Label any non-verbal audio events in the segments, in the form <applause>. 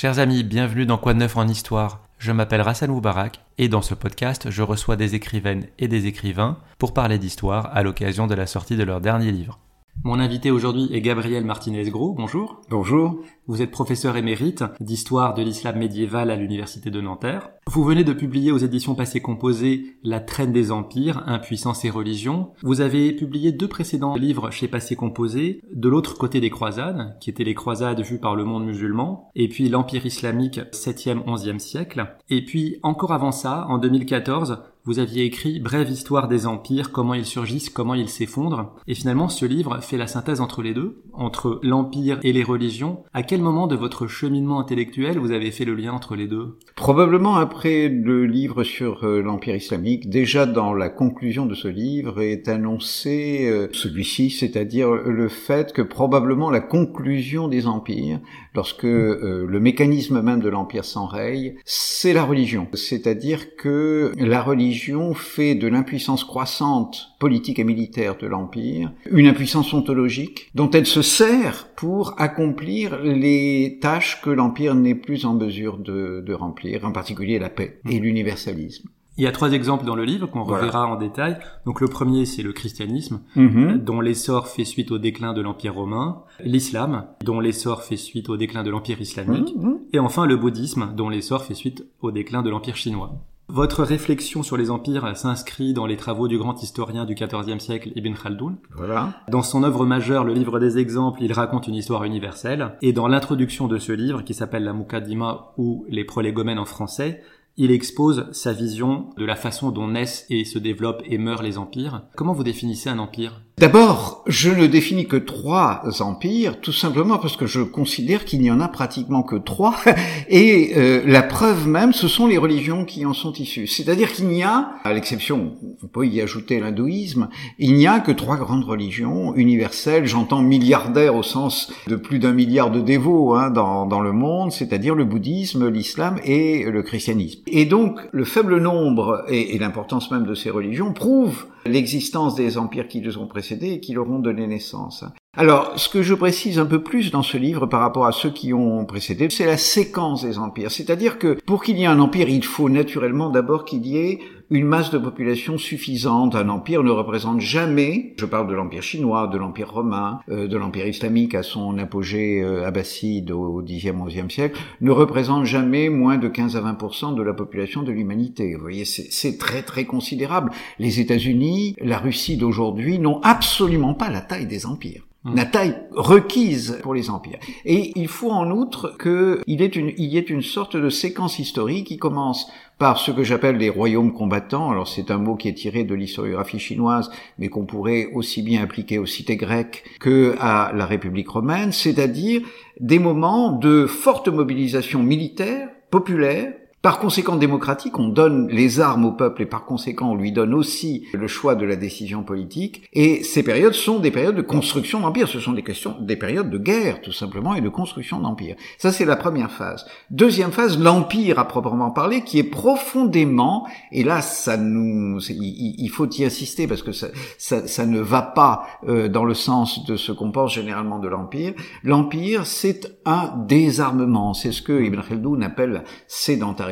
Chers amis, bienvenue dans Quoi de neuf en histoire. Je m'appelle Rassan Moubarak et dans ce podcast, je reçois des écrivaines et des écrivains pour parler d'histoire à l'occasion de la sortie de leur dernier livre. Mon invité aujourd'hui est Gabriel Martinez-Gros. Bonjour. Bonjour. Vous êtes professeur émérite d'histoire de l'islam médiéval à l'université de Nanterre. Vous venez de publier aux éditions Passé Composé La traîne des empires, impuissance et religion. Vous avez publié deux précédents livres chez Passé Composé, De l'autre côté des croisades, qui étaient les croisades vues par le monde musulman, et puis l'empire islamique 7e, 11e siècle. Et puis encore avant ça, en 2014, vous aviez écrit Brève histoire des empires, comment ils surgissent, comment ils s'effondrent. Et finalement, ce livre fait la synthèse entre les deux, entre l'empire et les religions. À quel moment de votre cheminement intellectuel vous avez fait le lien entre les deux? Probablement après le livre sur euh, l'empire islamique. Déjà dans la conclusion de ce livre est annoncé euh, celui-ci, c'est-à-dire le fait que probablement la conclusion des empires, lorsque euh, le mécanisme même de l'empire s'enraye, c'est la religion. C'est-à-dire que la religion fait de l'impuissance croissante politique et militaire de l'Empire une impuissance ontologique dont elle se sert pour accomplir les tâches que l'Empire n'est plus en mesure de, remplir, en particulier la paix et l'universalisme. Il y a trois exemples dans le livre qu'on reverra en détail. Donc le premier, c'est le christianisme, mhm. dont l'essor fait suite au déclin de l'Empire romain, l'islam, dont l'essor fait suite au déclin de l'Empire islamique, mhm. et enfin le bouddhisme, dont l'essor fait suite au déclin de l'Empire chinois. Votre réflexion sur les empires s'inscrit dans les travaux du grand historien du XIVe siècle Ibn Khaldoun. Voilà. Dans son œuvre majeure, le livre des exemples, il raconte une histoire universelle. Et dans l'introduction de ce livre, qui s'appelle la Mukaddima ou les prolégomènes en français, il expose sa vision de la façon dont naissent et se développent et meurent les empires. Comment vous définissez un empire? D'abord, je ne définis que trois empires, tout simplement parce que je considère qu'il n'y en a pratiquement que trois, <laughs> et euh, la preuve même, ce sont les religions qui en sont issues. C'est-à-dire qu'il n'y a, à l'exception, on peut y ajouter l'hindouisme, il n'y a que trois grandes religions universelles, j'entends milliardaires au sens de plus d'un milliard de dévots hein, dans, dans le monde, c'est-à-dire le bouddhisme, l'islam et le christianisme. Et donc, le faible nombre et, et l'importance même de ces religions prouvent l'existence des empires qui les ont précédés et qui leur ont donné naissance. Alors, ce que je précise un peu plus dans ce livre par rapport à ceux qui ont précédé, c'est la séquence des empires. C'est-à-dire que pour qu'il y ait un empire, il faut naturellement d'abord qu'il y ait une masse de population suffisante. Un empire ne représente jamais, je parle de l'empire chinois, de l'empire romain, euh, de l'empire islamique à son apogée euh, abbasside au Xe, XIe siècle, ne représente jamais moins de 15 à 20% de la population de l'humanité. Vous voyez, c'est très très considérable. Les États-Unis, la Russie d'aujourd'hui n'ont absolument pas la taille des empires. Mmh. la taille requise pour les empires. Et il faut en outre qu'il y, y ait une sorte de séquence historique qui commence par ce que j'appelle les royaumes combattants. Alors c'est un mot qui est tiré de l'historiographie chinoise, mais qu'on pourrait aussi bien appliquer aux cités grecques que à la République romaine, c'est-à-dire des moments de forte mobilisation militaire, populaire, par conséquent, démocratique, on donne les armes au peuple et par conséquent, on lui donne aussi le choix de la décision politique. Et ces périodes sont des périodes de construction d'empire. Ce sont des questions, des périodes de guerre, tout simplement, et de construction d'empire. Ça, c'est la première phase. Deuxième phase, l'empire à proprement parler, qui est profondément, et là, ça nous, il, faut y insister parce que ça, ça, ça ne va pas euh, dans le sens de ce qu'on pense généralement de l'empire. L'empire, c'est un désarmement. C'est ce que Ibn Khaldoun appelle sédentarisme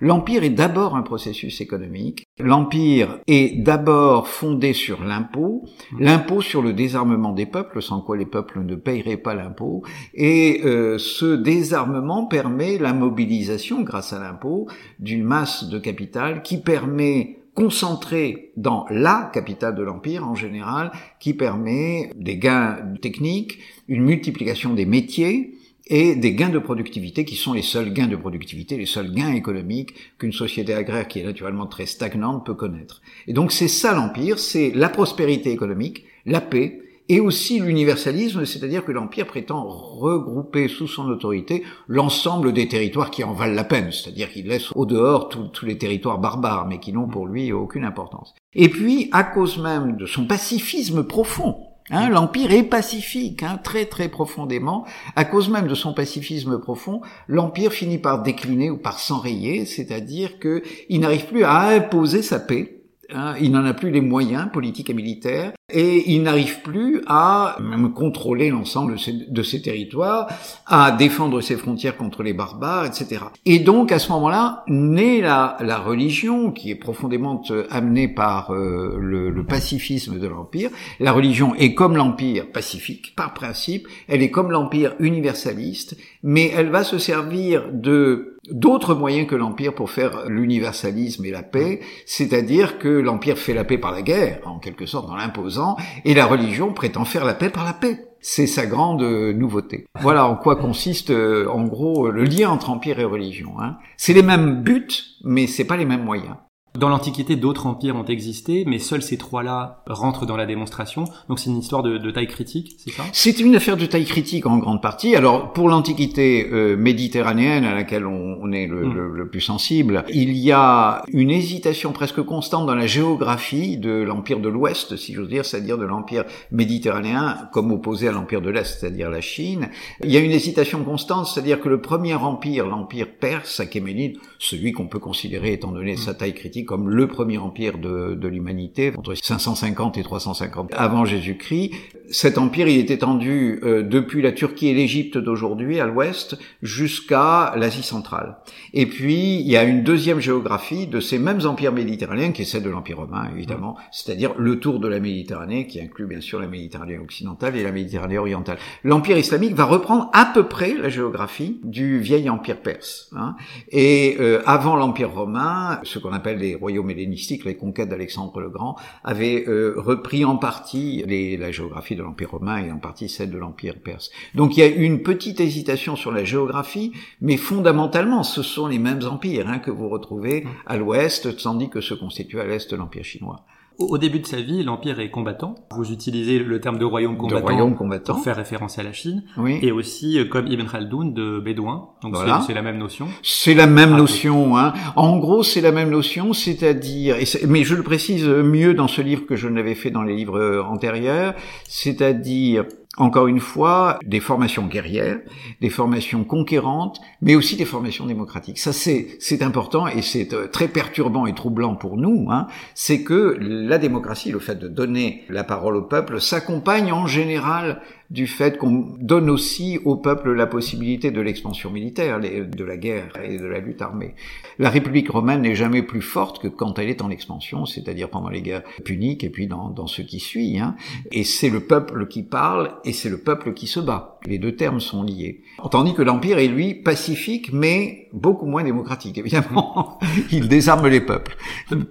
l'empire est d'abord un processus économique. L'empire est d'abord fondé sur l'impôt, l'impôt sur le désarmement des peuples, sans quoi les peuples ne paieraient pas l'impôt, et euh, ce désarmement permet la mobilisation, grâce à l'impôt, d'une masse de capital qui permet concentré dans la capitale de l'empire en général, qui permet des gains techniques, une multiplication des métiers, et des gains de productivité qui sont les seuls gains de productivité, les seuls gains économiques qu'une société agraire qui est naturellement très stagnante peut connaître. Et donc c'est ça l'empire, c'est la prospérité économique, la paix et aussi l'universalisme, c'est-à-dire que l'empire prétend regrouper sous son autorité l'ensemble des territoires qui en valent la peine, c'est-à-dire qu'il laisse au dehors tous les territoires barbares, mais qui n'ont pour lui aucune importance. Et puis, à cause même de son pacifisme profond, Hein, l'empire est pacifique, hein, très très profondément. À cause même de son pacifisme profond, l'empire finit par décliner ou par s'enrayer, c'est-à-dire qu'il n'arrive plus à imposer sa paix. Hein, il n'en a plus les moyens politiques et militaires. Et il n'arrive plus à même contrôler l'ensemble de ces, territoires, à défendre ses frontières contre les barbares, etc. Et donc à ce moment-là naît la, la religion qui est profondément euh, amenée par euh, le, le, pacifisme de l'empire. La religion est comme l'empire pacifique par principe, elle est comme l'empire universaliste, mais elle va se servir de d'autres moyens que l'Empire pour faire l'universalisme et la paix, c'est-à-dire que l'Empire fait la paix par la guerre, en quelque sorte en l'imposant, et la religion prétend faire la paix par la paix. C'est sa grande nouveauté. Voilà en quoi consiste, euh, en gros, le lien entre empire et religion. Hein. C'est les mêmes buts, mais c'est pas les mêmes moyens. Dans l'Antiquité, d'autres empires ont existé, mais seuls ces trois-là rentrent dans la démonstration. Donc c'est une histoire de, de taille critique, c'est ça? C'est une affaire de taille critique en grande partie. Alors pour l'Antiquité euh, méditerranéenne à laquelle on, on est le, mm. le, le, plus sensible, il y a une hésitation presque constante dans la géographie de l'empire de l'Ouest, si j'ose dire, c'est-à-dire de l'empire méditerranéen comme opposé à l'empire de l'Est, c'est-à-dire la Chine. Il y a une hésitation constante, c'est-à-dire que le premier empire, l'empire perse, Achéménide, celui qu'on peut considérer étant donné sa taille critique comme le premier empire de, de l'humanité, entre 550 et 350 avant Jésus-Christ. Cet empire, il est étendu euh, depuis la Turquie et l'Égypte d'aujourd'hui, à l'ouest, jusqu'à l'Asie centrale. Et puis, il y a une deuxième géographie de ces mêmes empires méditerranéens, qui est celle de l'Empire romain, évidemment, c'est-à-dire le tour de la Méditerranée, qui inclut bien sûr la Méditerranée occidentale et la Méditerranée orientale. L'empire islamique va reprendre à peu près la géographie du vieil empire perse. Hein. Et euh, avant l'empire romain, ce qu'on appelle les royaumes hellénistiques, les conquêtes d'Alexandre le Grand, avaient euh, repris en partie les, la géographie de l'Empire romain et en partie celle de l'Empire perse. Donc il y a une petite hésitation sur la géographie, mais fondamentalement, ce sont les mêmes empires hein, que vous retrouvez à l'ouest, tandis que se constitue à l'est l'Empire chinois. Au début de sa vie, l'Empire est combattant. Vous utilisez le terme de royaume combattant, royaume combattant. pour faire référence à la Chine. Oui. Et aussi, euh, comme Ibn Khaldoun, de bédouin. Donc c'est la même notion. C'est la même ah, notion. Hein. En gros, c'est la même notion, c'est-à-dire, mais je le précise mieux dans ce livre que je n'avais fait dans les livres antérieurs, c'est-à-dire encore une fois, des formations guerrières, des formations conquérantes, mais aussi des formations démocratiques. Ça, c'est, important et c'est euh, très perturbant et troublant pour nous. Hein, c'est que la démocratie, le fait de donner la parole au peuple, s'accompagne en général du fait qu'on donne aussi au peuple la possibilité de l'expansion militaire, de la guerre et de la lutte armée. La République romaine n'est jamais plus forte que quand elle est en expansion, c'est-à-dire pendant les guerres puniques et puis dans, ce qui suit. Hein. Et c'est le peuple qui parle et c'est le peuple qui se bat. Les deux termes sont liés. Tandis que l'Empire est, lui, pacifique, mais beaucoup moins démocratique, évidemment. <laughs> Il désarme les peuples.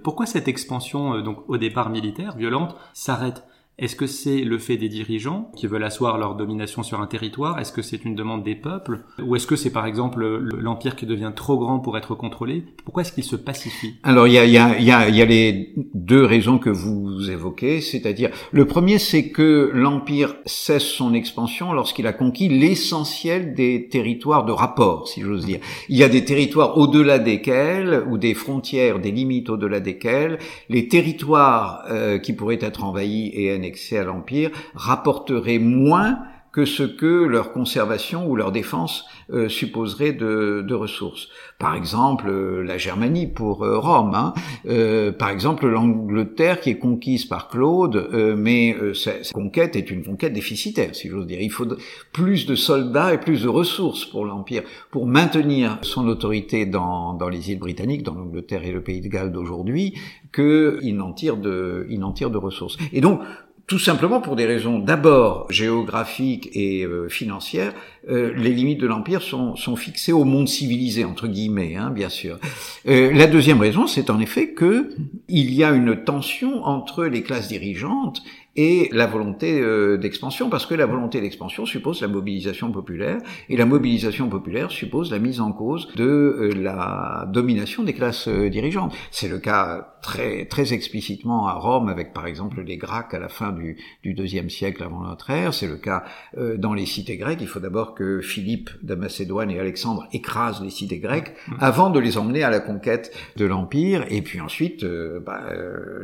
Pourquoi cette expansion, euh, donc au départ militaire, violente, s'arrête est-ce que c'est le fait des dirigeants qui veulent asseoir leur domination sur un territoire? Est-ce que c'est une demande des peuples? Ou est-ce que c'est par exemple l'empire qui devient trop grand pour être contrôlé? Pourquoi est-ce qu'il se pacifie? Alors il y a, y, a, y, a, y a les deux raisons que vous évoquez, c'est-à-dire le premier c'est que l'empire cesse son expansion lorsqu'il a conquis l'essentiel des territoires de rapport, si j'ose dire. Il y a des territoires au-delà desquels, ou des frontières, des limites au-delà desquels, les territoires euh, qui pourraient être envahis et à l'Empire rapporterait moins que ce que leur conservation ou leur défense euh, supposerait de, ressources. Par exemple, euh, la Germanie pour euh, Rome, hein. par exemple l'Angleterre qui est conquise par Claude, mais cette conquête est une conquête déficitaire, si j'ose dire. Il faut plus de soldats et plus de ressources pour l'Empire, pour maintenir son autorité dans, dans les îles britanniques, dans l'Angleterre et le Pays de Galles d'aujourd'hui, qu'il n'en tire de, il n'en tire de ressources. Et donc, tout simplement pour des raisons d'abord géographiques et euh, financières, euh, les limites de l'empire sont, sont, fixées au monde civilisé entre guillemets, hein, bien sûr. Euh, la deuxième raison, c'est en effet que il y a une tension entre les classes dirigeantes et la volonté euh, d'expansion, parce que la volonté d'expansion suppose la mobilisation populaire, et la mobilisation populaire suppose la mise en cause de euh, la domination des classes euh, dirigeantes. C'est le cas très très explicitement à Rome, avec par exemple les Gracques à la fin du, du deuxième siècle avant notre ère. C'est le cas dans les cités grecques. Il faut d'abord que Philippe de Macédoine et Alexandre écrasent les cités grecques avant de les emmener à la conquête de l'empire, et puis ensuite bah,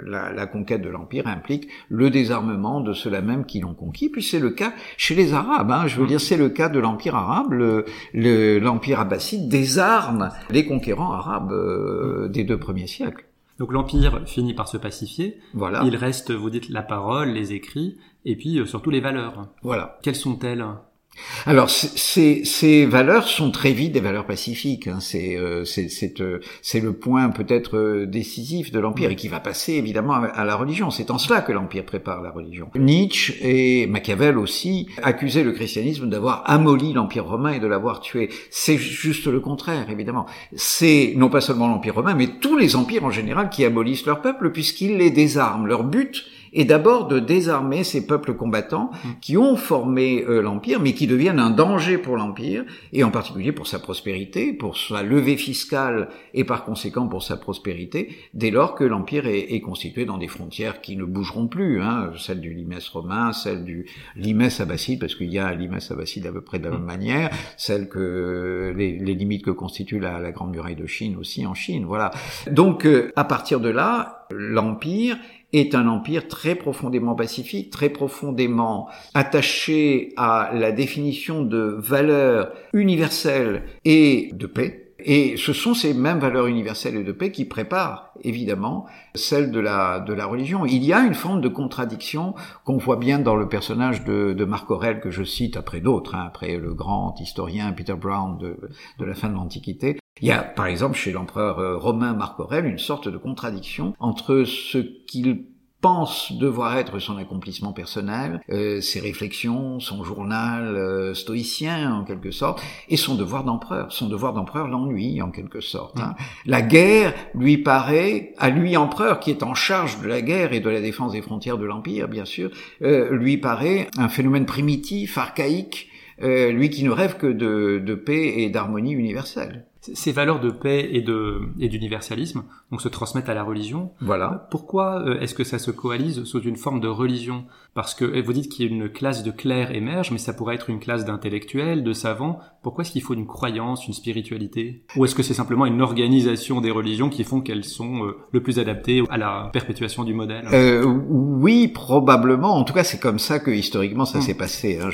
la, la conquête de l'empire implique le désarmement de ceux-là même qui l'ont conquis. Puis c'est le cas chez les Arabes. Hein. Je veux dire, c'est le cas de l'Empire arabe. L'Empire abbasside désarme les conquérants arabes euh, des deux premiers siècles. Donc l'empire finit par se pacifier. Voilà. Il reste, vous dites, la parole, les écrits, et puis euh, surtout les valeurs. Voilà. Quelles sont-elles? Alors ces, ces valeurs sont très vite des valeurs pacifiques. Hein. C'est euh, euh, le point peut-être euh, décisif de l'empire et qui va passer évidemment à, la religion. C'est en cela que l'empire prépare la religion. Nietzsche et Machiavel aussi accusaient le christianisme d'avoir amolli l'empire romain et de l'avoir tué. C'est juste le contraire évidemment. C'est non pas seulement l'empire romain mais tous les empires en général qui abolissent leur peuple puisqu'ils les désarment. Leur but et d'abord de désarmer ces peuples combattants mm. qui ont formé euh, l'Empire, mais qui deviennent un danger pour l'Empire, et en particulier pour sa prospérité, pour sa levée fiscale, et par conséquent pour sa prospérité, dès lors que l'Empire est, est, constitué dans des frontières qui ne bougeront plus, hein, celle du limès romain, celle du limès abbasside, parce qu'il y a un limès abbasside à peu près de la même mm. manière, celle que les, les limites que constitue la, la, Grande Muraille de Chine aussi en Chine, voilà. Donc euh, à partir de là, l'Empire est un empire très profondément pacifique, très profondément attaché à la définition de valeurs universelles et de paix. Et ce sont ces mêmes valeurs universelles et de paix qui préparent, évidemment, celles de la, de la religion. Il y a une forme de contradiction qu'on voit bien dans le personnage de, de Marc Aurèle, que je cite après d'autres, hein, après le grand historien Peter Brown de, de la fin de l'Antiquité. Il y a, par exemple, chez l'empereur euh, romain Marc Aurèle, une sorte de contradiction entre ce qu'il pense devoir être son accomplissement personnel, euh, ses réflexions, son journal euh, stoïcien en quelque sorte, et son devoir d'empereur. Son devoir d'empereur l'ennuie en quelque sorte. Hein. La guerre lui paraît, à lui empereur qui est en charge de la guerre et de la défense des frontières de l'empire, bien sûr, euh, lui paraît un phénomène primitif, archaïque, lui qui ne rêve que de, de paix et d'harmonie universelle. Ces valeurs de paix et de et d'universalisme donc se transmettent à la religion. Voilà. Pourquoi euh, est-ce que ça se coalise sous une forme de religion Parce que vous dites qu'il y a une classe de clercs émerge, mais ça pourrait être une classe d'intellectuels, de savants. Pourquoi est-ce qu'il faut une croyance, une spiritualité? Ou est-ce que c'est simplement une organisation des religions qui font qu'elles sont euh, le plus adaptées à la perpétuation du modèle? Euh, Oui, probablement. En tout cas, c'est comme ça que historiquement ça hmm. s'est passé. Hein.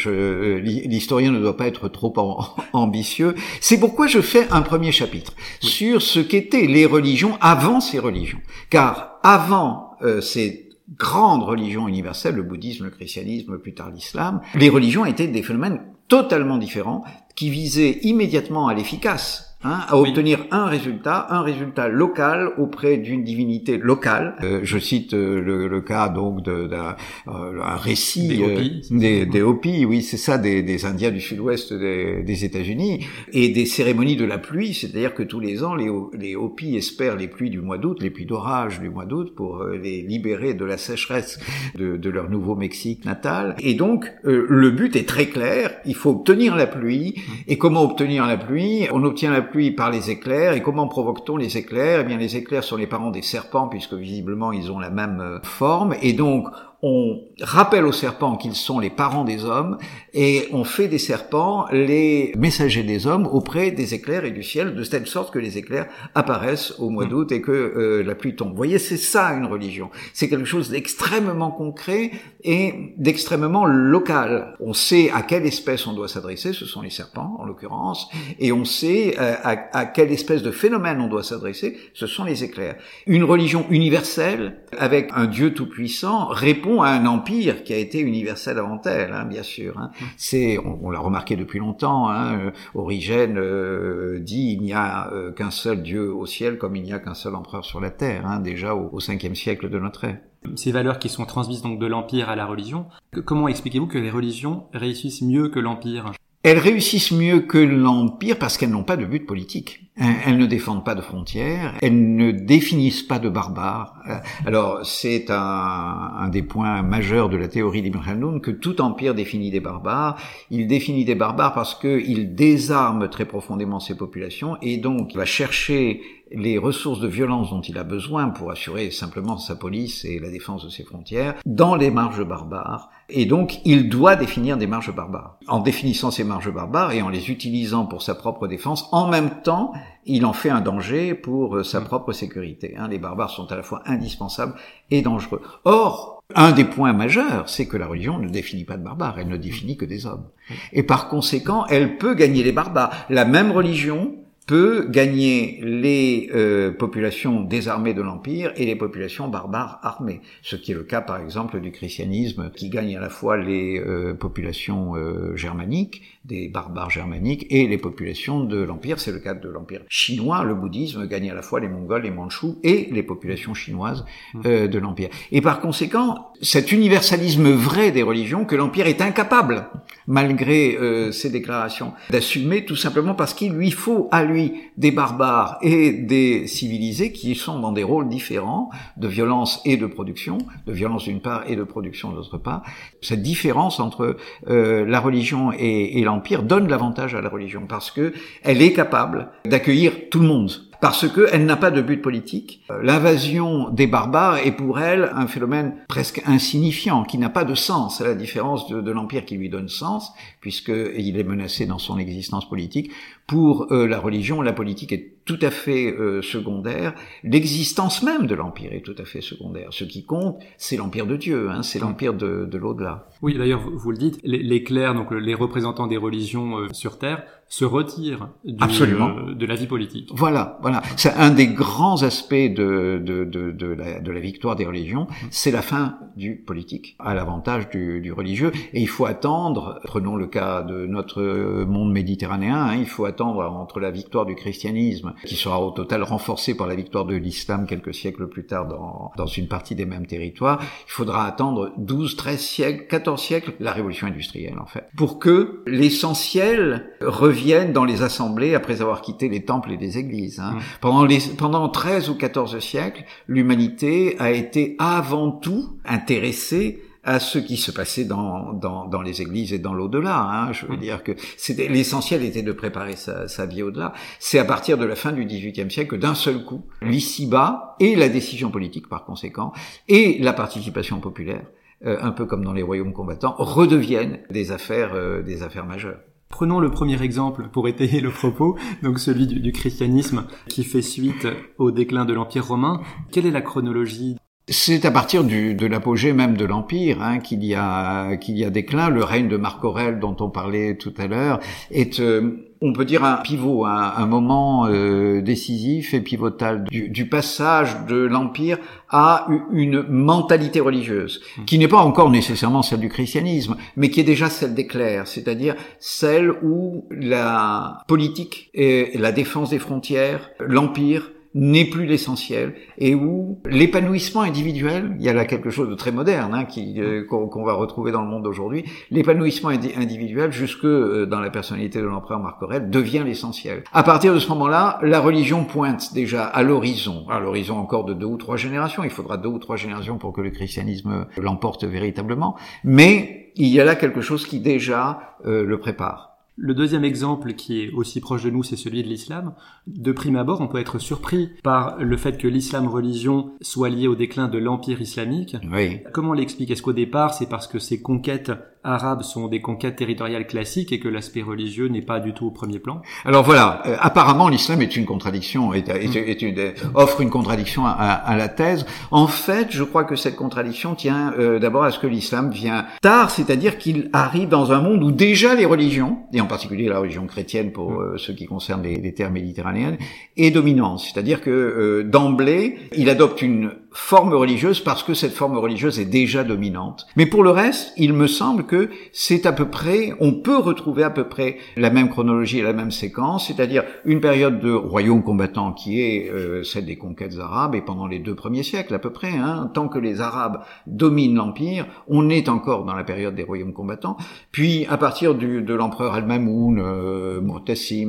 L'historien ne doit pas être trop <laughs> ambitieux. C'est pourquoi je fais un premier chapitre sur ce qu'étaient les religions avant ces religions. Car avant euh, ces grandes religions universelles, le bouddhisme, le christianisme, plus tard l'islam, les religions étaient des phénomènes totalement différents qui visaient immédiatement à l'efficace Hein, à obtenir un résultat, un résultat local auprès d'une divinité locale. Euh, je cite euh, le, le, cas donc d'un euh, récit des Hopis, des, des Hopis oui c'est ça, des, des, Indiens du sud-ouest des, des États-Unis, et des cérémonies de la pluie, c'est-à-dire que tous les ans les, les Hopis espèrent les pluies du mois d'août, les pluies d'orage du mois d'août pour les libérer de la sécheresse de, de leur Nouveau-Mexique natal. Et donc le but est très clair, il faut obtenir la pluie. Et comment obtenir la pluie? On obtient la pluie par les éclairs. Et comment provoque-t-on les éclairs? Eh bien, les éclairs sont les parents des serpents, puisque visiblement ils ont la même euh, forme. Et donc, on rappelle aux serpents qu'ils sont les parents des hommes et on fait des serpents les messagers des hommes auprès des éclairs et du ciel de telle sorte que les éclairs apparaissent au mois mm. d'août et que euh, la pluie tombe. Vous voyez, c'est ça une religion. C'est quelque chose d'extrêmement concret et d'extrêmement local. On sait à quelle espèce on doit s'adresser, ce sont les serpents en l'occurrence, et on sait euh, à, à quelle espèce de phénomène on doit s'adresser, ce sont les éclairs. Une religion universelle avec un Dieu tout-puissant répond à un empire qui a été universel avant elle, hein, bien sûr. Hein. C'est, on, l'a remarqué depuis longtemps. Hein, euh, Origène euh, dit il n'y a euh, qu'un seul Dieu au ciel, comme il n'y a qu'un seul empereur sur la terre, déjà au, au 5 siècle de notre ère. Ces valeurs qui sont transmises donc de l'empire à la religion, comment expliquez-vous que les religions réussissent mieux que l'empire? Elles réussissent mieux que l'Empire parce qu'elles n'ont pas de but politique. Elles ne défendent pas de frontières, elles ne définissent pas de barbares. Euh, alors c'est un, un, des points majeurs de la théorie d'Ibn Khaldun que tout empire définit des barbares. Il définit des barbares parce qu'il désarme très profondément ses populations et donc il va chercher les ressources de violence dont il a besoin pour assurer simplement sa police et la défense de ses frontières dans les marges barbares. Et donc, il doit définir des marges barbares. En définissant ces marges barbares et en les utilisant pour sa propre défense, en même temps, il en fait un danger pour euh, sa propre sécurité. Hein. Les barbares sont à la fois indispensables et dangereux. Or, un des points majeurs, c'est que la religion ne définit pas de barbares, elle ne définit que des hommes. Et par conséquent, elle peut gagner les barbares. La même religion peut gagner les euh, populations désarmées de l'Empire et les populations barbares armées. Ce qui est le cas, par exemple, du christianisme, qui gagne à la fois les euh, populations euh, germaniques, des barbares germaniques, et les populations de l'Empire. C'est le cas de l'Empire chinois. Le bouddhisme gagne à la fois les Mongols, les Mandchous et les populations chinoises mmh. de l'Empire. Et par conséquent, cet universalisme vrai des religions que l'Empire est incapable, malgré ses déclarations, d'assumer tout simplement parce qu'il lui faut à lui des barbares et des civilisés qui sont dans des rôles différents de violence et de production, de violence d'une part et de production d'autre part. Cette différence entre euh, la religion et, et l'empire donne l'avantage à la religion parce que elle est capable d'accueillir tout le monde parce qu'elle n'a pas de but politique. L'invasion des barbares est pour elle un phénomène presque insignifiant, qui n'a pas de sens, à la différence de, de l'Empire qui lui donne sens, puisqu'il est menacé dans son existence politique. Pour euh, la religion, la politique est tout à fait euh, secondaire. L'existence même de l'Empire est tout à fait secondaire. Ce qui compte, c'est l'Empire de Dieu, hein, c'est l'Empire de, de l'au-delà. Oui, d'ailleurs, vous, vous, le dites, les, les, clercs, donc les représentants des religions euh, sur Terre, se retirent du, euh, de la vie politique. Voilà, voilà. C'est un des grands aspects de, de, de, de, la, de la victoire des religions, c'est la fin du politique, à l'avantage du, du, religieux. Et il faut attendre, prenons le cas de notre monde méditerranéen, hein, il faut attendre entre la victoire du christianisme, qui sera au total renforcée par la victoire de l'islam quelques siècles plus tard dans, dans une partie des mêmes territoires, il faudra attendre 12, 13 siècles, 14 siècles, la révolution industrielle en fait, pour que l'essentiel revienne dans les assemblées après avoir quitté les temples et les églises. Hein. Mmh. Pendant, les, pendant 13 ou 14 siècles, l'humanité a été avant tout intéressée à ce qui se passait dans, dans, dans les églises et dans l'au-delà. Hein. Je veux mmh. dire que c'était l'essentiel était de préparer sa, sa vie au-delà. C'est à partir de la fin du XVIIIe siècle que d'un seul coup, l'ici-bas et la décision politique par conséquent et la participation populaire, euh, un peu comme dans les royaumes combattants, redeviennent des affaires, euh, des affaires majeures. Prenons le premier exemple pour étayer le propos, donc celui du, du christianisme qui fait suite au déclin de l'Empire romain. Quelle est la chronologie c'est à partir du, de l'apogée même de l'Empire hein, qu'il y a qu'il y a déclin. Le règne de Marc Aurèle, dont on parlait tout à l'heure, est euh, on peut dire un pivot, un, un moment euh, décisif et pivotal du, du passage de l'Empire à une mentalité religieuse, mmh. qui n'est pas encore nécessairement celle du christianisme, mais qui est déjà celle des clercs, c'est-à-dire celle où la politique et la défense des frontières, l'Empire, n'est plus l'essentiel et où l'épanouissement individuel, il y a là quelque chose de très moderne hein, qui euh, qu'on va retrouver dans le monde d'aujourd'hui, l'épanouissement individuel jusque euh, dans la personnalité de l'empereur Marc Aurèle devient l'essentiel. À partir de ce moment-là, la religion pointe déjà à l'horizon, à l'horizon encore de deux ou trois générations. Il faudra deux ou trois générations pour que le christianisme l'emporte véritablement, mais il y a là quelque chose qui déjà euh, le prépare. Le deuxième exemple qui est aussi proche de nous, c'est celui de l'islam. De prime abord, on peut être surpris par le fait que l'islam religion soit lié au déclin de l'empire islamique. Oui. Comment on l'explique? Est-ce qu'au départ, c'est parce que ces conquêtes arabes sont des conquêtes territoriales classiques et que l'aspect religieux n'est pas du tout au premier plan Alors voilà, euh, apparemment l'islam est une contradiction, est, est, est une, offre une contradiction à, à, la thèse. En fait, je crois que cette contradiction tient euh, d'abord à ce que l'islam vient tard, c'est-à-dire qu'il arrive dans un monde où déjà les religions, et en particulier la religion chrétienne pour mm. euh, ce qui concerne les, les terres méditerranéennes, est dominante. C'est-à-dire que euh, d'emblée, il adopte une forme religieuse parce que cette forme religieuse est déjà dominante. Mais pour le reste, il me semble que c'est à peu près, on peut retrouver à peu près la même chronologie et la même séquence, c'est-à-dire une période de royaume combattant qui est euh, celle des conquêtes arabes et pendant les deux premiers siècles à peu près, hein, tant que les Arabes dominent l'empire, on est encore dans la période des royaumes combattants. Puis à partir du, de l'empereur Al-Mamoun, euh,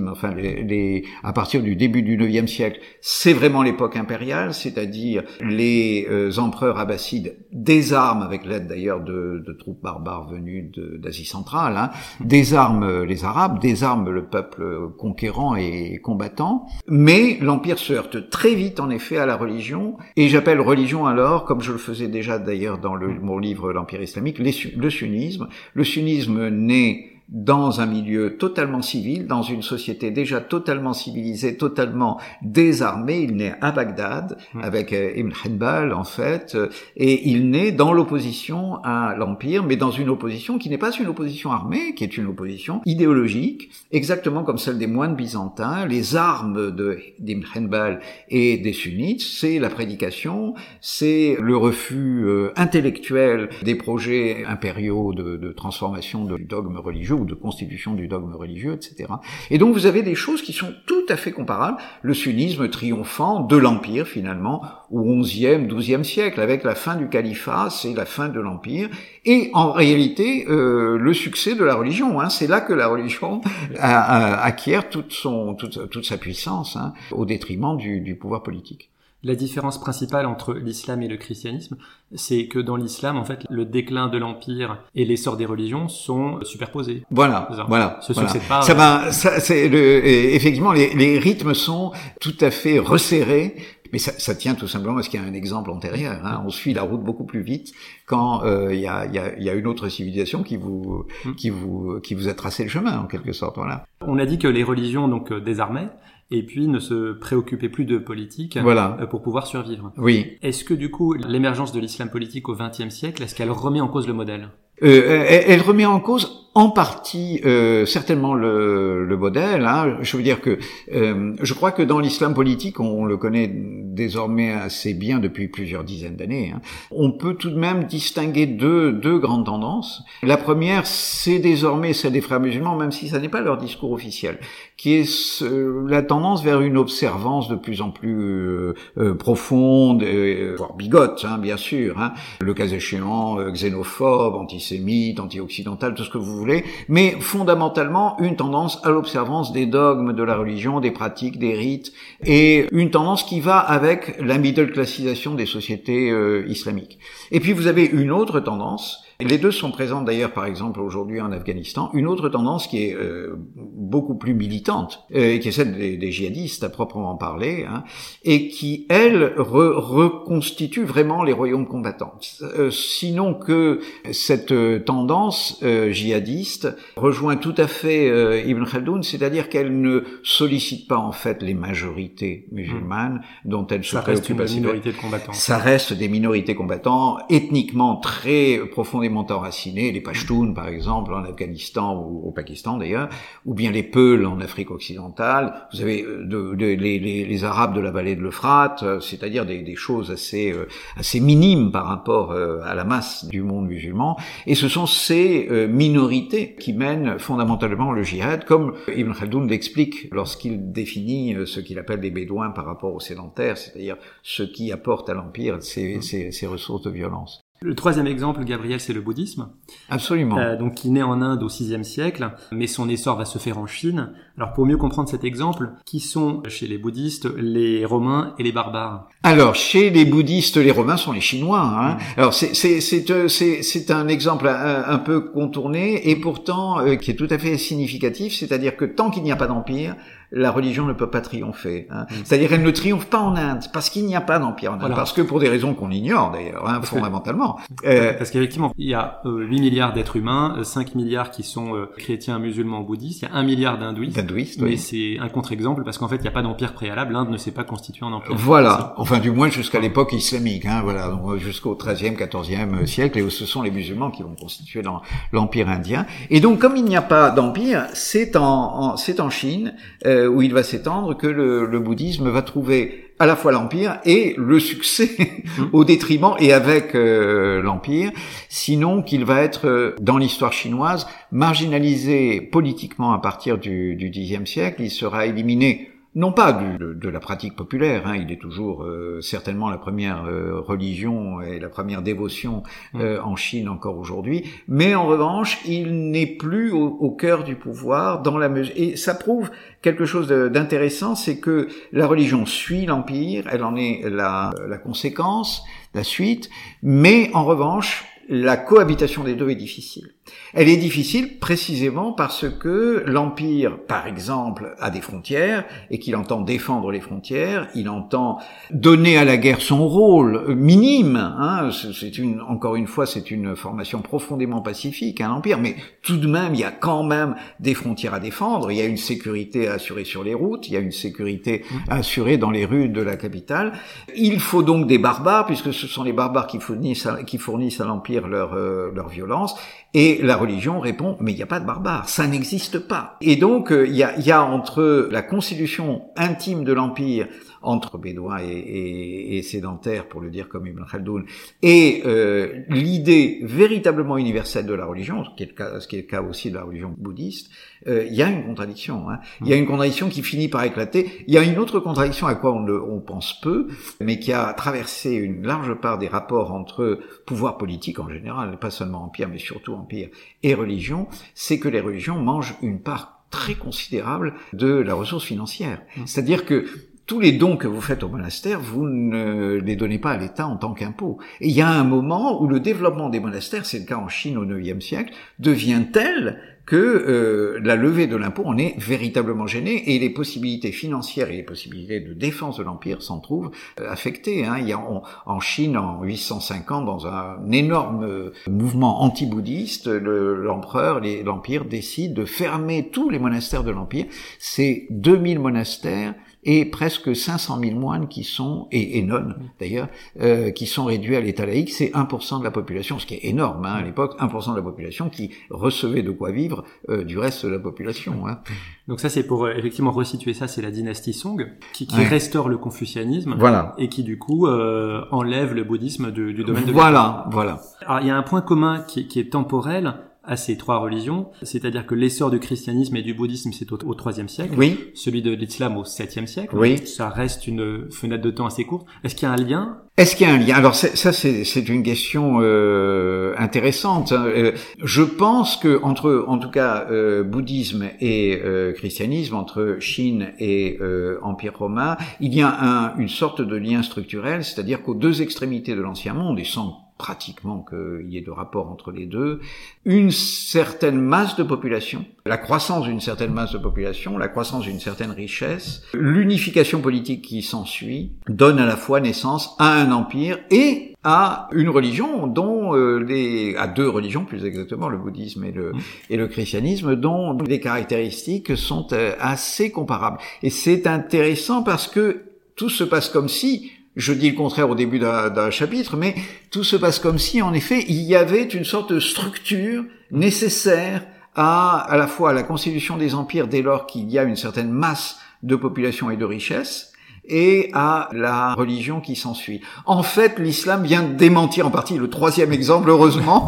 enfin les, les, à partir du début du IXe siècle, c'est vraiment l'époque impériale, c'est-à-dire les les euh, empereurs abbassides désarment, avec l'aide d'ailleurs de, de, troupes barbares venues d'Asie centrale, hein, désarment euh, les Arabes, désarment le peuple conquérant et combattant, mais l'Empire se heurte très vite en effet à la religion, et j'appelle religion alors, comme je le faisais déjà d'ailleurs dans le, mon livre L'Empire islamique, le sunnisme. Le sunnisme naît dans un milieu totalement civil, dans une société déjà totalement civilisée, totalement désarmée. Il naît à Bagdad Mm. avec euh, Ibn Hanbal en fait, euh, et il naît dans l'opposition à l'empire, mais dans une opposition qui n'est pas une opposition armée, qui est une opposition idéologique, exactement comme celle des moines byzantins. Les armes de d'Ibn Hanbal et des sunnites, c'est la prédication, c'est le refus euh, intellectuel des projets impériaux de, de transformation du dogme religieux de constitution du dogme religieux, etc. Et donc vous avez des choses qui sont tout à fait comparables. Le sunnisme triomphant de l'empire finalement au XIe, XIIe siècle, avec la fin du califat, c'est la fin de l'empire, et en réalité euh, le succès de la religion. Hein, c'est là que la religion acquiert toute son toute, toute sa puissance, hein, au détriment du, du pouvoir politique. La différence principale entre l'islam et le christianisme, c'est que dans l'islam, en fait, le déclin de l'empire et l'essor des religions sont superposés. Voilà, ça. voilà. Se voilà. pas, Ça euh, va, ça, c'est le, effectivement, les, les rythmes sont tout à fait resserrés. Mais ça, ça tient tout simplement parce qu'il y a un exemple antérieur. Hein. On suit la route beaucoup plus vite quand euh, il y, a, y, a, y a une autre civilisation qui vous, Hmm. qui vous, qui vous a tracé le chemin en quelque sorte. Voilà. On a dit que les religions donc euh, désarmaient et puis ne se préoccupaient plus de politique Voilà. euh, pour pouvoir survivre. Oui. Est-ce que du coup l'émergence de l'islam politique au XXe siècle, est-ce qu'elle remet en cause le modèle? Euh, elle, elle remet en cause en partie euh, certainement le, le modèle. Hein. Je veux dire que euh, je crois que dans l'islam politique, on le connaît désormais assez bien depuis plusieurs dizaines d'années. Hein. On peut tout de même distinguer deux, deux grandes tendances. La première, c'est désormais celle des frères musulmans, même si ça n'est pas leur discours officiel, qui est ce- la tendance vers une observance de plus en plus euh, euh, profonde, euh, voire bigote, hein, bien sûr. Hein. Le cas échéant, euh, xénophobe, antisémite, anti-occidental, tout ce que vous mais fondamentalement une tendance à l'observance des dogmes de la religion, des pratiques, des rites, et une tendance qui va avec la middle classisation des sociétés euh, islamiques. Et puis vous avez une autre tendance, les deux sont présentes d'ailleurs par exemple aujourd'hui en Afghanistan, une autre tendance qui est euh, beaucoup plus militante, euh, qui est celle des, des djihadistes à proprement parler, hein, et qui, elle, re- reconstitue vraiment les royaumes combattants. Euh, sinon que cette euh, tendance euh, djihadiste rejoint tout à fait euh, Ibn Khaldoun, c'est-à-dire qu'elle ne sollicite pas en fait les majorités musulmanes dont elle se Ça reste une minorité de combattants. ça reste des minorités combattants ethniquement très profondément enracinés, les Pashtuns par exemple en Afghanistan ou au Pakistan d'ailleurs, ou bien les Peuls en Afrique occidentale. Vous avez euh, de, de- les, les- les Arabes de la vallée de l'Euphrate, euh, c'est-à-dire des, des choses assez euh, assez minimes par rapport à la masse du monde musulman. Et ce sont ces minorités qui mènent fondamentalement le djihad, comme Ibn Khaldoun l'explique lorsqu'il définit ce qu'il appelle des bédouins par rapport aux sédentaires, c'est-à-dire ceux qui apportent à l'empire ces, ces, ces ressources de violence. Le troisième exemple, Gabriel, c'est le bouddhisme, Absolument. euh, donc qui naît en Inde au VIe siècle, mais son essor va se faire en Chine. Alors pour mieux comprendre cet exemple, qui sont chez les bouddhistes les Romains et les barbares? Alors, chez les bouddhistes, les Romains sont les Chinois. Hein. Alors, c'est c'est c'est euh, c'est un exemple un, un peu contourné et pourtant euh, qui est tout à fait significatif. C'est-à-dire que tant qu'il n'y a pas d'empire, la religion ne peut pas tripher. Hein. C'est-à-dire elle ne triomphe pas en Inde parce qu'il n'y a pas d'empire en Inde, Voilà. parce que pour des raisons qu'on ignore d'ailleurs, hein, fondamentalement. <laughs> Euh, Parce qu'effectivement, il y a euh, 8 milliards d'êtres humains, euh, 5 milliards qui sont euh, chrétiens, musulmans, bouddhistes, il y a 1 milliard d'hindouistes. hindouistes, Mais c'est un contre-exemple parce qu'en fait, il n'y a pas d'empire préalable. L'Inde ne s'est pas constituée en empire. Voilà, enfin du moins jusqu'à l'époque islamique, hein, voilà, donc, jusqu'au 13e, 14e siècle, et où ce sont les musulmans qui vont constituer l'empire indien. Et donc, comme il n'y a pas d'empire, c'est en, en- c'est en Chine euh, où il va s'étendre que le, le bouddhisme va trouver à la fois l'empire et le succès <laughs> au détriment et avec euh, l'empire, sinon qu'il va être euh, dans l'histoire chinoise marginalisé politiquement à partir du, du Xe siècle. Il sera éliminé non pas du- de, de la pratique populaire, hein, il est toujours euh, certainement la première euh, religion et la première dévotion euh, en Chine encore aujourd'hui, mais en revanche, il n'est plus au, au cœur du pouvoir dans la mesure et ça prouve quelque chose d'intéressant, c'est que la religion suit l'empire, elle en est la, la conséquence, la suite, mais en revanche, la cohabitation des deux est difficile. Elle est difficile précisément parce que l'Empire, par exemple, a des frontières et qu'il entend défendre les frontières, il entend donner à la guerre son rôle minime. Hein, c'est une, encore une fois, c'est une formation profondément pacifique, un empire, mais tout de même, il y a quand même des frontières à défendre. Il y a une sécurité à assurer sur les routes, il y a une sécurité à assurer dans les rues de la capitale. Il faut donc des barbares, puisque ce sont les barbares qui fournissent à, qui fournissent à l'empire leur euh, leur violence. Et la religion répond, mais il n'y a pas de barbares, ça n'existe pas. Et donc, euh, il y, a, y, a, entre la constitution intime de l'Empire, entre bédouins et, et, et, sédentaires, pour le dire comme Ibn Khaldoun, et euh, l'idée véritablement universelle de la religion, ce qui est le cas, ce qui est le cas aussi de la religion bouddhiste, euh, il y a une contradiction. Hein. Il y a une contradiction qui finit par éclater. Il y a une autre contradiction à quoi on, le, on pense peu, mais qui a traversé une large part des rapports entre pouvoir politique en général, pas seulement empire, mais surtout empire et religion, c'est que les religions mangent une part très considérable de la ressource financière. Mmh. C'est-à-dire que tous les dons que vous faites au monastère, vous ne les donnez pas à l'État en tant qu'impôt. Et il y a un moment où le développement des monastères, c'est le cas en Chine au IXe siècle, devient tel que euh, la levée de l'impôt en est véritablement gênée et les possibilités financières et les possibilités de défense de l'empire s'en trouvent euh, affectées. Hein. Il y a en Chine en 850, dans un énorme euh, mouvement anti-bouddhiste, l'empereur, l'empire décide de fermer tous les monastères de l'empire. C'est 2000 monastères et presque 500 000 moines qui sont, et, et nonnes d'ailleurs, euh, qui sont réduits à l'état laïque, c'est 1% de la population, ce qui est énorme hein, à l'époque, 1% de la population qui recevait de quoi vivre euh, du reste de la population. Hein. Donc ça c'est pour euh, effectivement resituer ça, c'est la dynastie Song qui, qui restaure le confucianisme voilà. et qui du coup euh, enlève le bouddhisme du, du domaine de Voilà, voilà. Alors il y a un point commun qui, qui est temporel, à ces trois religions, c'est-à-dire que l'essor du christianisme et du bouddhisme c'est au, IIIe siècle, oui. celui de l'islam au 7e siècle, oui. ça reste une fenêtre de temps assez courte. Est-ce qu'il y a un lien? Est-ce qu'il y a un lien? Alors ça c'est une question euh, intéressante. Hein. Euh, je pense que entre en tout cas euh, bouddhisme et euh, christianisme, entre Chine et euh, Empire romain, il y a un, une sorte de lien structurel, c'est-à-dire qu'aux deux extrémités de l'ancien monde, et sans pratiquement qu'il y ait de rapport entre les deux, une certaine masse de population, la croissance d'une certaine masse de population, la croissance d'une certaine richesse, l'unification politique qui s'ensuit, donne à la fois naissance à un empire et à une religion dont euh, les à deux religions plus exactement le bouddhisme et le et le christianisme dont les caractéristiques sont euh, assez comparables. Et c'est intéressant parce que tout se passe comme si je dis le contraire au début d'un chapitre, mais tout se passe comme si, en effet, il y avait une sorte de structure nécessaire à la fois à la constitution des empires dès lors qu'il y a une certaine masse de population et de richesse, et à la religion qui s'ensuit. En fait, l'islam vient démentir en partie, le troisième exemple, heureusement,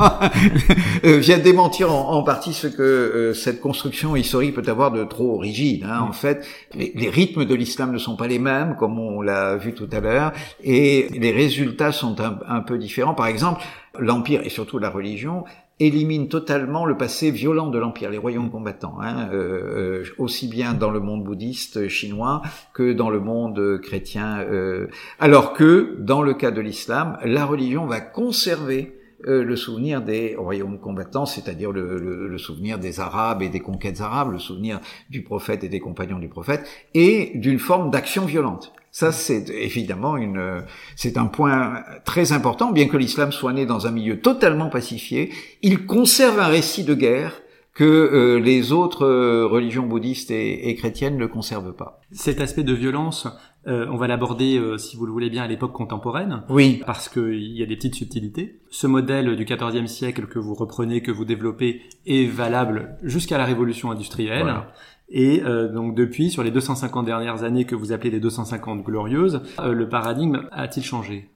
<laughs> euh, vient démentir en, partie ce que euh, cette construction historique peut avoir de trop rigide. Hein. En fait, les, les, rythmes de l'islam ne sont pas les mêmes, comme on l'a vu tout à l'heure, et les résultats sont un, un peu différents. Par exemple, l'empire et surtout la religion élimine totalement le passé violent de l'empire, les royaumes combattants, hein, euh, aussi bien dans le monde bouddhiste chinois que dans le monde chrétien. Euh, alors que dans le cas de l'islam, la religion va conserver euh, le souvenir des royaumes combattants, c'est-à-dire le, le, le, souvenir des Arabes et des conquêtes arabes, le souvenir du prophète et des compagnons du prophète, et d'une forme d'action violente. Ça, c'est évidemment une, c'est un point très important. Bien que l'islam soit né dans un milieu totalement pacifié, il conserve un récit de guerre que euh, les autres euh, religions bouddhistes et, et, chrétiennes ne conservent pas. Cet aspect de violence, euh, on va l'aborder, euh, si vous le voulez bien, à l'époque contemporaine. Oui. Parce qu'il y a des petites subtilités. Ce modèle du XIVe siècle que vous reprenez, que vous développez, est valable jusqu'à la révolution industrielle. Voilà. Et euh, donc depuis, sur les 250 dernières années que vous appelez les 250 glorieuses, euh, le paradigme a-t-il changé?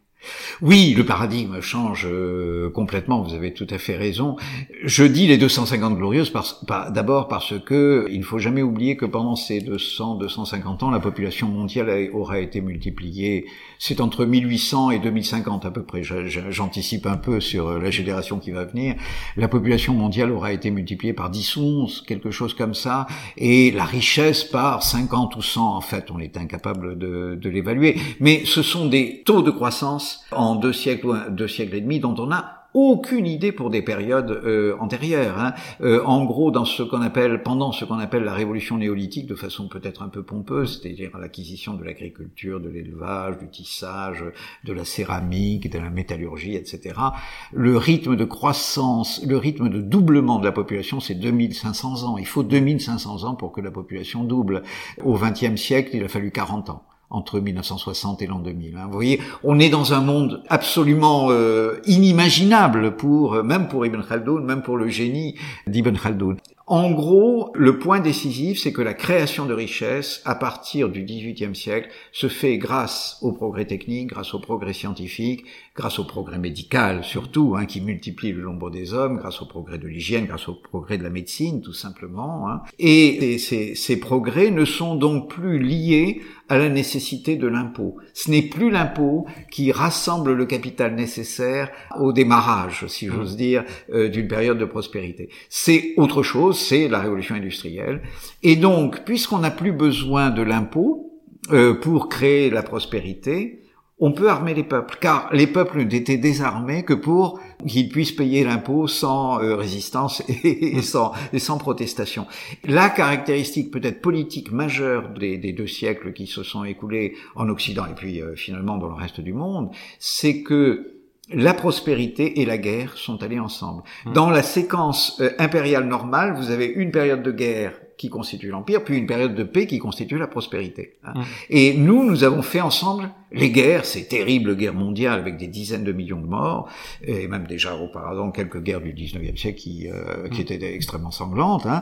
Oui, le paradigme change euh, complètement. Vous avez tout à fait raison. Je dis les 250 glorieuses parce, d'abord parce que il ne faut jamais oublier que pendant ces 200, 250 ans, la population mondiale aura été multipliée. C'est entre 1800 et 2050 à peu près. J'anticipe un peu sur euh, la génération qui va venir. La population mondiale aura été multipliée par 10 ou 11, quelque chose comme ça, et la richesse par 50 ou 100. En fait, on est incapable de, de l'évaluer. Mais ce sont des taux de croissance en deux siècles deux siècles et demi dont on n'a aucune idée pour des périodes euh, antérieures. Hein. Euh, en gros, dans ce qu'on appelle, pendant ce qu'on appelle la révolution néolithique, de façon peut-être un peu pompeuse, c'est-à-dire l'acquisition de l'agriculture, de l'élevage, du tissage, de la céramique, de la métallurgie, etc. Le rythme de croissance, le rythme de doublement de la population, c'est 2500 ans. Il faut 2500 ans pour que la population double. Au XXe siècle, il a fallu 40 ans entre 1960 et l'an 2000. Hein. Vous voyez, on est dans un monde absolument euh, inimaginable pour même pour Ibn Khaldoun, même pour le génie d'Ibn Khaldoun. En gros, le point décisif, c'est que la création de richesses, à partir du XVIIIe siècle, se fait grâce au progrès technique, grâce au progrès scientifique, grâce au progrès médical surtout, hein, qui multiplie le nombre des hommes, grâce au progrès de l'hygiène, grâce au progrès de la médecine, tout simplement. Hein. Et ces, ces progrès ne sont donc plus liés à la nécessité de l'impôt. Ce n'est plus l'impôt qui rassemble le capital nécessaire au démarrage, si j'ose dire, euh, d'une période de prospérité. C'est autre chose c'est la révolution industrielle. Et donc, puisqu'on n'a plus besoin de l'impôt euh, pour créer la prospérité, on peut armer les peuples, car les peuples n'étaient désarmés que pour qu'ils puissent payer l'impôt sans euh, résistance <laughs> et, sans, et sans protestation. La caractéristique peut-être politique majeure des, deux siècles qui se sont écoulés en Occident et puis euh, finalement dans le reste du monde, c'est que la prospérité et la guerre sont allées ensemble. Mmh. Dans la séquence euh, impériale normale, vous avez une période de guerre qui constitue l'empire, puis une période de paix qui constitue la prospérité. Hein. Mmh. Et nous, nous avons fait ensemble les guerres, ces terribles guerres mondiales avec des dizaines de millions de morts, et même déjà auparavant quelques guerres du 19e siècle qui, euh, qui mmh. étaient extrêmement sanglantes, hein.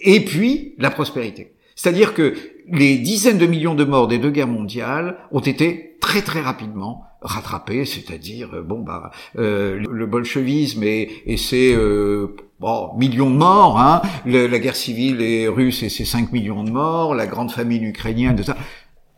et puis la prospérité. C'est-à-dire que les dizaines de millions de morts des deux guerres mondiales ont été très très rapidement rattrapés, c'est-à-dire euh, bon bah euh, le bolchevisme et, et ses euh, bon, millions de morts, hein, la guerre civile et russe et ses 5 millions de morts, la grande famine ukrainienne, de ça.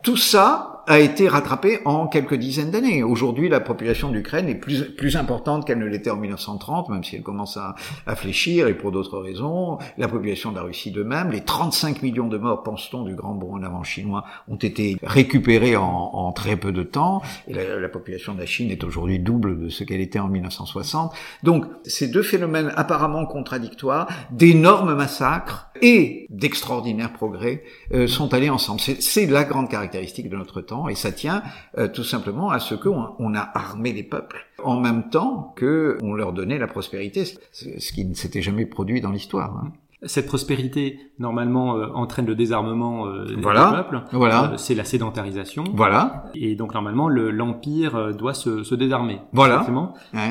Tout ça a été rattrapé en quelques dizaines d'années. Aujourd'hui, la population d'Ukraine est plus, plus importante qu'elle ne l'était en 1930, même si elle commence à, à fléchir, et pour d'autres raisons. La population de la Russie de même. Les 35 millions de morts, pense-t-on, du grand bond en avant chinois ont été récupérés en, en très peu de temps. La, la population de la Chine est aujourd'hui double de ce qu'elle était en 1960. Donc, ces deux phénomènes apparemment contradictoires, d'énormes massacres et d'extraordinaires progrès, euh, sont allés ensemble. C'est la grande caractéristique de notre temps et ça tient euh, tout simplement à ce qu'on on a armé les peuples en même temps que on leur donnait la prospérité, ce qui ne s'était jamais produit dans l'histoire. Hein. Cette prospérité, normalement, euh, entraîne le désarmement euh, des peuples. Voilà. Euh, c'est la sédentarisation. Voilà. Et donc, normalement, l'empire doit se, se, désarmer. Voilà.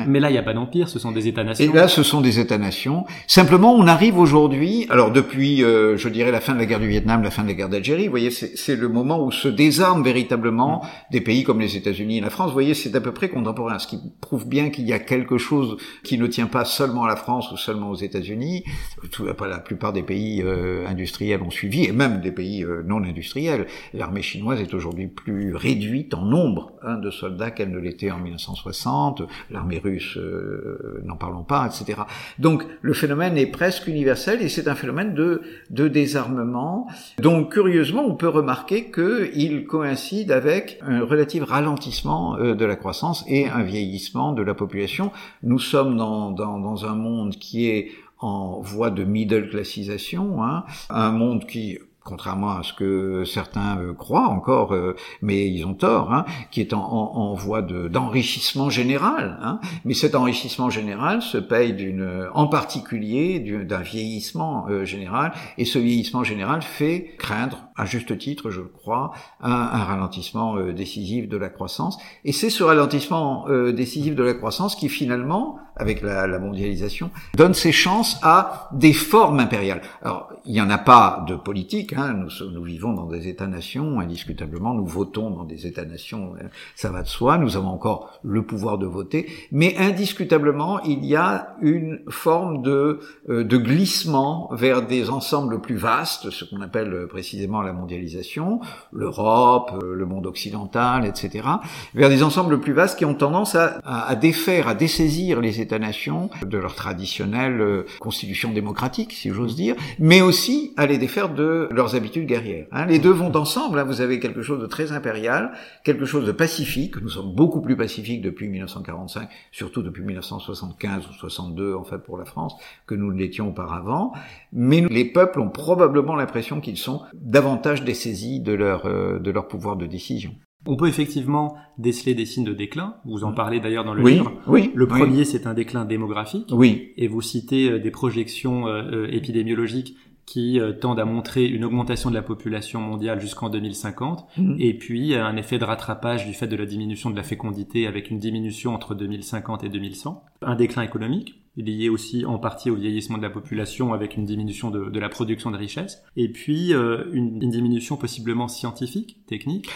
Mais là, il n'y a pas d'empire, ce sont des États-nations. Et là, ce sont des États-nations. Simplement, on arrive aujourd'hui, alors depuis, je dirais, la fin de la guerre du Vietnam, la fin de la guerre d'Algérie, vous voyez, c'est le moment où se désarment véritablement mm. des pays comme les États-Unis et la France. Vous voyez, c'est à peu près contemporain, ce qui prouve bien qu'il y a quelque chose qui ne tient pas seulement à la France ou seulement aux États-Unis. Tout, pas la plupart des pays euh, industriels ont suivi, et même des pays euh, non industriels. L'armée chinoise est aujourd'hui plus réduite en nombre hein, de soldats qu'elle ne l'était en 1960. L'armée russe, euh, n'en parlons pas, etc. Donc le phénomène est presque universel et c'est un phénomène de, de désarmement. Donc curieusement, on peut remarquer qu'il coïncide avec un relatif ralentissement de la croissance et un vieillissement de la population. Nous sommes dans, dans, dans un monde qui est en voie de middle classisation, hein, un monde qui contrairement à ce que certains euh, croient encore, euh, mais ils ont tort, hein, qui est en, voie d'enrichissement général. Hein, mais cet enrichissement général se paye d'une, en particulier d'un vieillissement euh, général, et ce vieillissement général fait craindre, à juste titre, je crois, un ralentissement décisif de la croissance. Et c'est ce ralentissement décisif de la croissance qui finalement avec la, la, mondialisation, donne ses chances à des formes impériales. Alors, il n'y en a pas de politique, hein, nous, nous, vivons dans des États-nations, indiscutablement, nous votons dans des États-nations, euh, ça va de soi, nous avons encore le pouvoir de voter, mais indiscutablement, il y a une forme de, euh, de glissement vers des ensembles plus vastes, ce qu'on appelle euh, précisément la mondialisation, l'Europe, le monde occidental, etc., vers des ensembles plus vastes qui ont tendance à, à, défaire, à dessaisir les États États-nations, de leur traditionnelle euh, constitution démocratique, si j'ose dire, mais aussi à les défaire de leurs habitudes guerrières. Hein. Les deux vont ensemble. Hein. Vous avez quelque chose de très impérial, quelque chose de pacifique. Nous sommes beaucoup plus pacifiques depuis 1945, surtout depuis 1975 ou 62 en fait pour la France, que nous l'étions auparavant. Mais les peuples ont probablement l'impression qu'ils sont davantage dessaisis de leur euh, de leur pouvoir de décision. On peut effectivement déceler des signes de déclin. Vous en parlez d'ailleurs dans le oui, livre. Oui. Le premier, c'est un déclin démographique. Oui. Et vous citez euh, des projections euh, épidémiologiques qui tendent à montrer une augmentation de la population mondiale jusqu'en 2050, Mhm. et puis un effet de rattrapage du fait de la diminution de la fécondité avec une diminution entre 2050 et 2100. Un déclin économique, lié aussi en partie au vieillissement de la population avec une diminution de, de la production de richesses, et puis euh, une, une diminution possiblement scientifique, technique.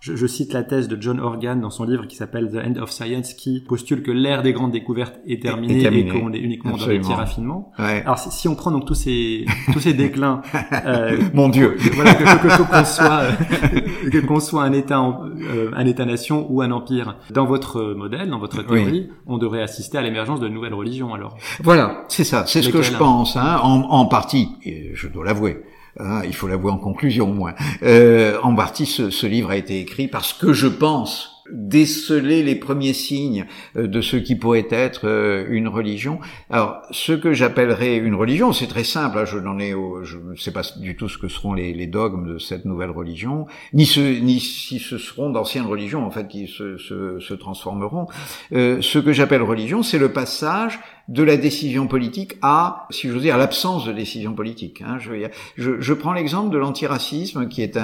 Je, je, cite la thèse de John Organ dans son livre qui s'appelle The End of Science, qui postule que l'ère des grandes découvertes est terminée, et qu'on est uniquement Absolument. dans les petits raffinements. Ouais. Alors si, si on prend donc tous ces tous ces déclins, <laughs> euh, Mon Dieu. voilà que que- que- qu'on soit euh, que qu'on soit un État euh, un État-nation ou un empire, dans votre modèle, dans votre Oui. théorie, on devrait assister à l'émergence de nouvelles religions. Alors Voilà, c'est ça, c'est ce que je pense, hein, en, en partie, et je dois l'avouer. Hein, il faut l'avouer en conclusion, au moins. Euh, en partie, ce, ce livre a été écrit parce que je pense déceler les premiers signes euh, de ce qui pourrait être euh, une religion. Alors, ce que j'appellerais une religion, c'est très simple. hein, je n'en ai, je ne sais pas du tout ce que seront les, les dogmes de cette nouvelle religion, ni ce, ni si ce seront d'anciennes religions en fait qui se, se, se transformeront. Euh, ce que j'appelle religion, c'est le passage de la décision politique à, si j'ose dire, l'absence de décision politique. hein. Je, je, je prends l'exemple de l'antiracisme, qui est un,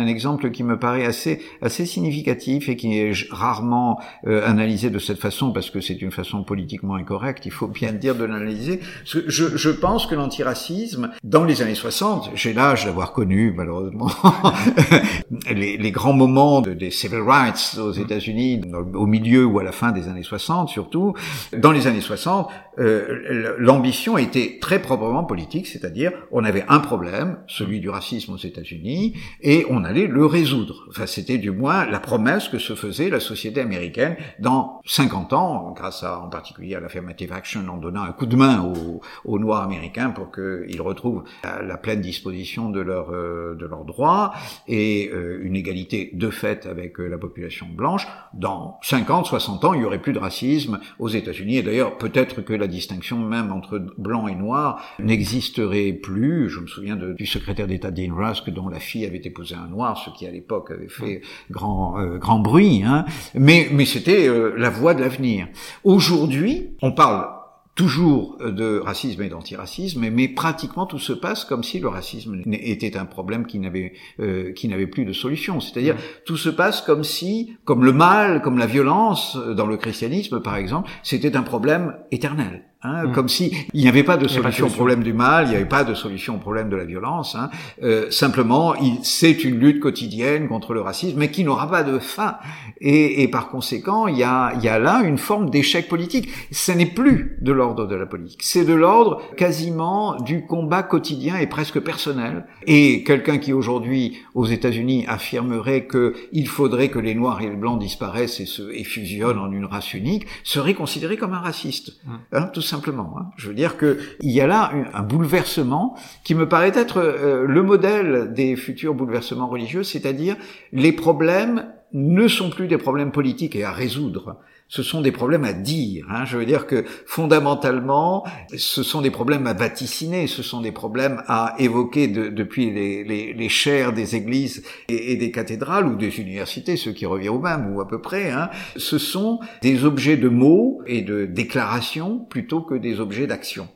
un, exemple qui me paraît assez, assez significatif et qui est rarement euh, analysé de cette façon parce que c'est une façon politiquement incorrecte. Il faut bien dire de l'analyser. Je, je pense que l'antiracisme, dans les années 60, j'ai l'âge d'avoir connu malheureusement <laughs> les, les grands moments de- des civil rights aux États-Unis, au milieu ou à la fin des années 60 surtout. Dans les années 60, euh, l'ambition était très proprement politique, c'est-à-dire on avait un problème, celui du racisme aux États-Unis, et on allait le résoudre. Enfin, c'était du moins la promesse que se faisait la société américaine dans 50 ans, grâce à, en particulier à l'affirmative action, en donnant un coup de main aux, aux Noirs américains pour qu'ils retrouvent la, pleine disposition de leurs euh, de droits et euh, une égalité de fait avec euh, la population blanche. Dans 50, 60 ans, il y aurait plus de racisme aux États-Unis, et d'ailleurs peut-être que la distinction même entre blanc et noir n'existerait plus. Je me souviens du secrétaire d'État Dean Rusk dont la fille avait épousé un noir, ce qui à l'époque avait fait grand euh, grand bruit. Hein. Mais mais c'était euh, la voie de l'avenir. Aujourd'hui, on parle toujours de racisme et d'antiracisme, mais, pratiquement tout se passe comme si le racisme était un problème qui n'avait euh, qui n'avait plus de solution. C'est-à-dire tout se passe comme si, comme le mal, comme la violence euh, dans le christianisme par exemple, c'était un problème éternel. Hein, Mm. Comme si il n'y avait pas de solution au problème du mal, il n'y avait pas de solution au problème de la violence. Hein. Euh, simplement, c'est une lutte quotidienne contre le racisme, mais qui n'aura pas de fin. Et, et par conséquent, il y a, y a là une forme d'échec politique. Ce n'est plus de l'ordre de la politique, c'est de l'ordre quasiment du combat quotidien et presque personnel. Et quelqu'un qui aujourd'hui aux États-Unis affirmerait que il faudrait que les Noirs et les Blancs disparaissent et, se, et fusionnent en une race unique serait considéré comme un raciste, hein, tout simplement. Hein. Je veux dire que il y a là un, bouleversement qui me paraît être euh, le modèle des futurs bouleversements religieux, c'est-à-dire les problèmes ne sont plus des problèmes politiques et à résoudre. Ce sont des problèmes à dire. Hein. Je veux dire que fondamentalement, ce sont des problèmes à vaticiner, ce sont des problèmes à évoquer de- depuis les, les, les chaires des églises et, et des cathédrales ou des universités, ce qui revient au même ou à peu près. Hein. Ce sont des objets de mots et de déclarations plutôt que des objets d'action.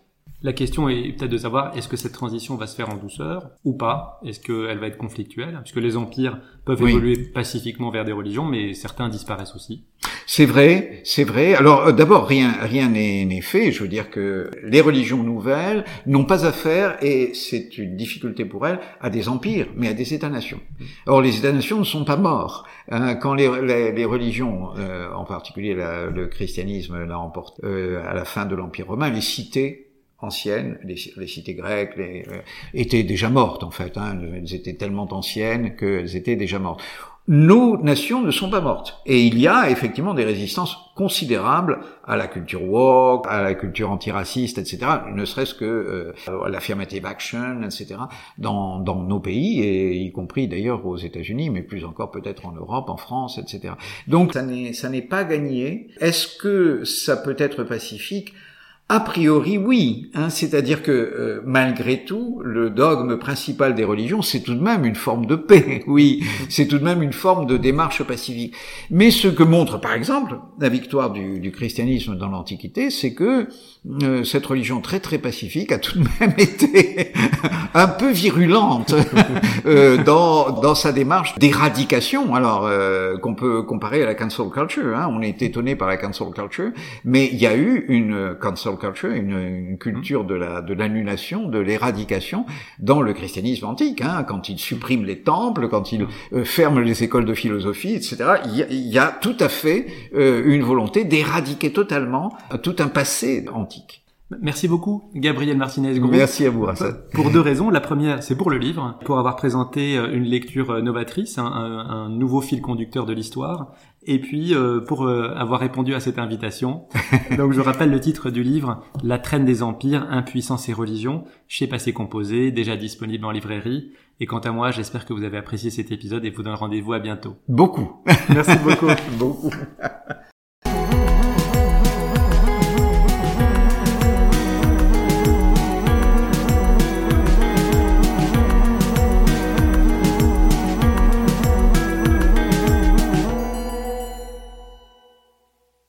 La question est peut-être de savoir est-ce que cette transition va se faire en douceur ou pas? Est-ce qu'elle va être conflictuelle? Puisque les empires peuvent Oui. évoluer pacifiquement vers des religions, mais certains disparaissent aussi. C'est vrai, c'est vrai. Alors euh, d'abord, rien rien n'est fait. Je veux dire que les religions nouvelles n'ont pas affaire, et c'est une difficulté pour elles, à des empires, mais à des États-nations. Or, les États-nations ne sont pas morts. Hein, quand les, les, les religions, euh, en particulier le christianisme, l'a emporté euh, à la fin de l'Empire romain, les cités anciennes, les, les cités grecques, les, euh, étaient déjà mortes en fait. Hein, elles étaient tellement anciennes qu'elles étaient déjà mortes. Nos nations ne sont pas mortes. Et il y a effectivement des résistances considérables à la culture woke, à la culture antiraciste, etc. Ne serait-ce que euh, l'affirmative action, etc. Dans, dans nos pays, et y compris d'ailleurs aux États-Unis, mais plus encore peut-être en Europe, en France, etc. Donc ça n'est ça n'est pas gagné. Est-ce que ça peut être pacifique? A priori, oui. Hein, C'est-à-dire que euh, malgré tout, le dogme principal des religions, c'est tout de même une forme de paix. <laughs> Oui, c'est tout de même une forme de démarche pacifique. Mais ce que montre, par exemple, la victoire du, du christianisme dans l'Antiquité, c'est que euh, cette religion très très pacifique a tout de même <laughs> été un peu virulente euh, dans, dans sa démarche d'éradication. Alors qu'on peut comparer à la cancel culture. Hein, on est étonné par la cancel culture, mais il y a eu une cancel culture, une, culture de la de l'annulation, de l'éradication dans le christianisme antique. Hein, quand il supprime les temples, quand il euh, ferme les écoles de philosophie, etc. Il y a, tout à fait euh, une volonté d'éradiquer totalement tout un passé antique. Merci beaucoup, Gabriel Martinez. Merci à vous, Pour deux raisons. La première, c'est pour le livre, pour avoir présenté euh, une lecture novatrice, un, un nouveau fil conducteur de l'histoire et puis euh, pour euh, avoir répondu à cette invitation. <laughs> Donc je rappelle le titre du livre La traîne des empires, impuissance et religion, chez Passé Composé, déjà disponible en librairie. Et quant à moi, j'espère que vous avez apprécié cet épisode et vous donne rendez-vous à bientôt. Beaucoup. <laughs> Merci beaucoup. beaucoup. <laughs>